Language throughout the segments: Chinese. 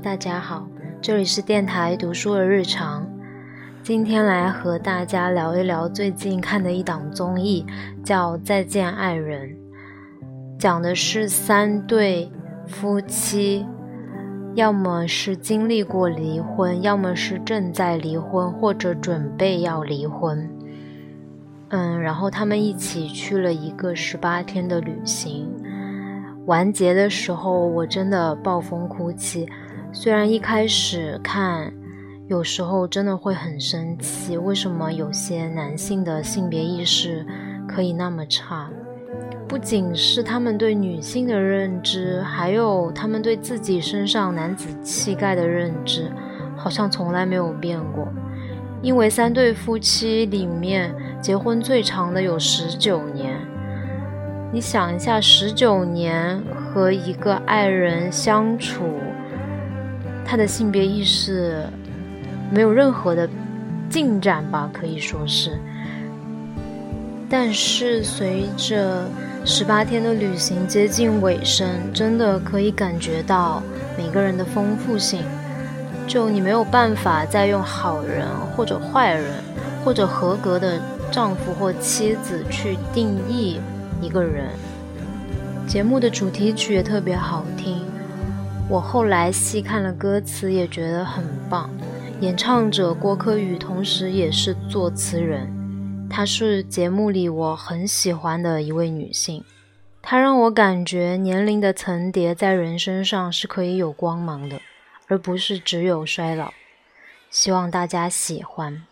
大家好，这里是电台读书的日常。今天来和大家聊一聊最近看的一档综艺，叫《再见爱人》，讲的是三对夫妻，要么是经历过离婚，要么是正在离婚，或者准备要离婚。嗯，然后他们一起去了一个十八天的旅行。完结的时候，我真的暴风哭泣。虽然一开始看，有时候真的会很生气，为什么有些男性的性别意识可以那么差？不仅是他们对女性的认知，还有他们对自己身上男子气概的认知，好像从来没有变过。因为三对夫妻里面，结婚最长的有十九年。你想一下，十九年和一个爱人相处，他的性别意识没有任何的进展吧？可以说是。但是随着十八天的旅行接近尾声，真的可以感觉到每个人的丰富性。就你没有办法再用好人或者坏人，或者合格的丈夫或妻子去定义。一个人，节目的主题曲也特别好听，我后来细看了歌词，也觉得很棒。演唱者郭柯宇，同时也是作词人，她是节目里我很喜欢的一位女性，她让我感觉年龄的层叠在人身上是可以有光芒的，而不是只有衰老。希望大家喜欢。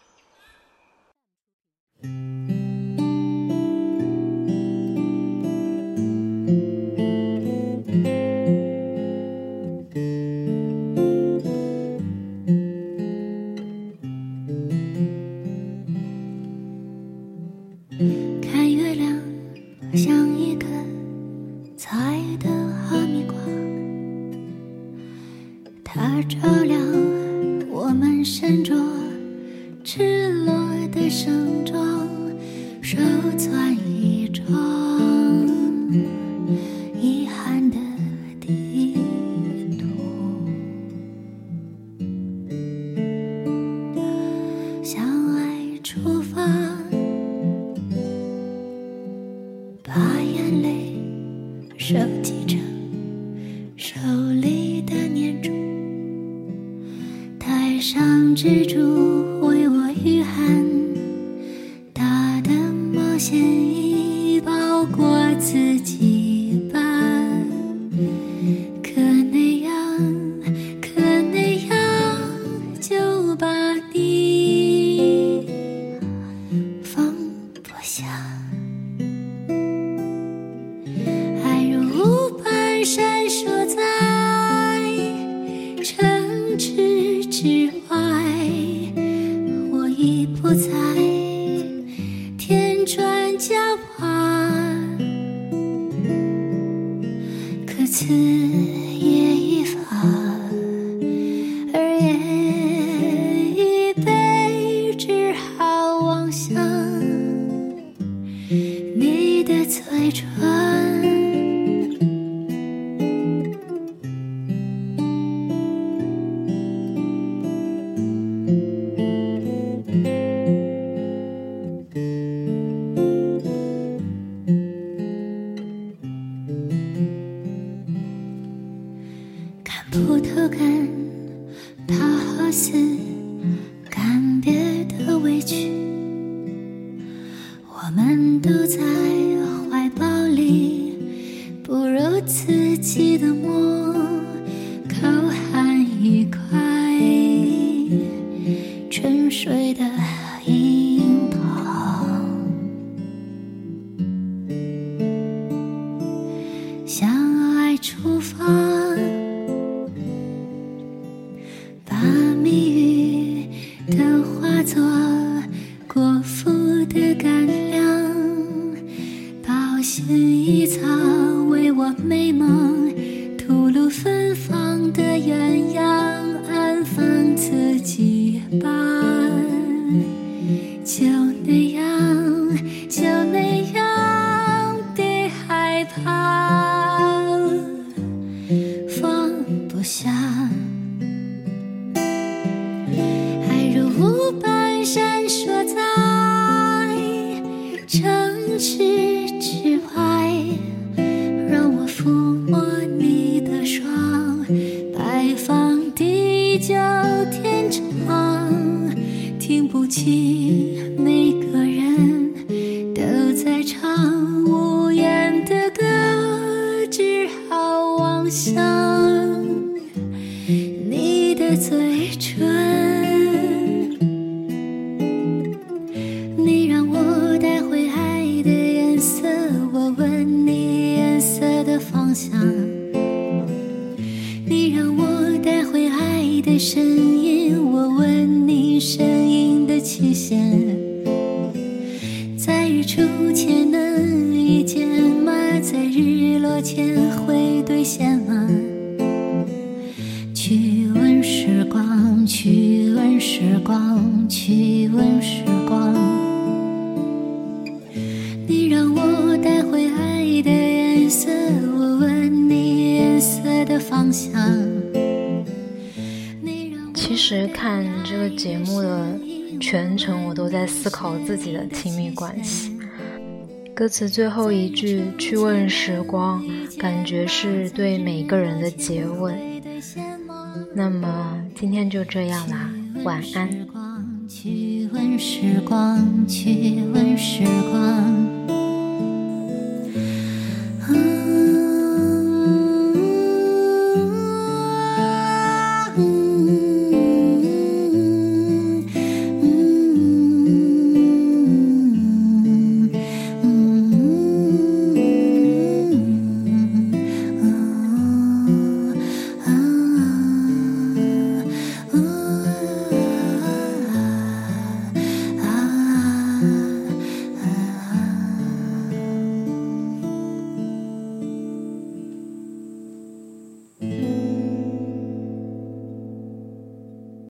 爱的哈密瓜它照亮收集着手里的念珠带上蜘蛛为我御寒大的冒险已包括自己。此夜已发，而夜一杯，只好望向你的嘴唇。都在回忆心日出前能遇见吗？在日落前会兑现吗？去问时光，去问时光，去问时光。你让我带回爱的颜色，我问你颜色的方向。其实看这个节目的全程，我都在思考自己的亲密关系。歌词最后一句“去问时光”，感觉是对每个人的诘问。那么今天就这样啦，晚安。去问时光，去问时光。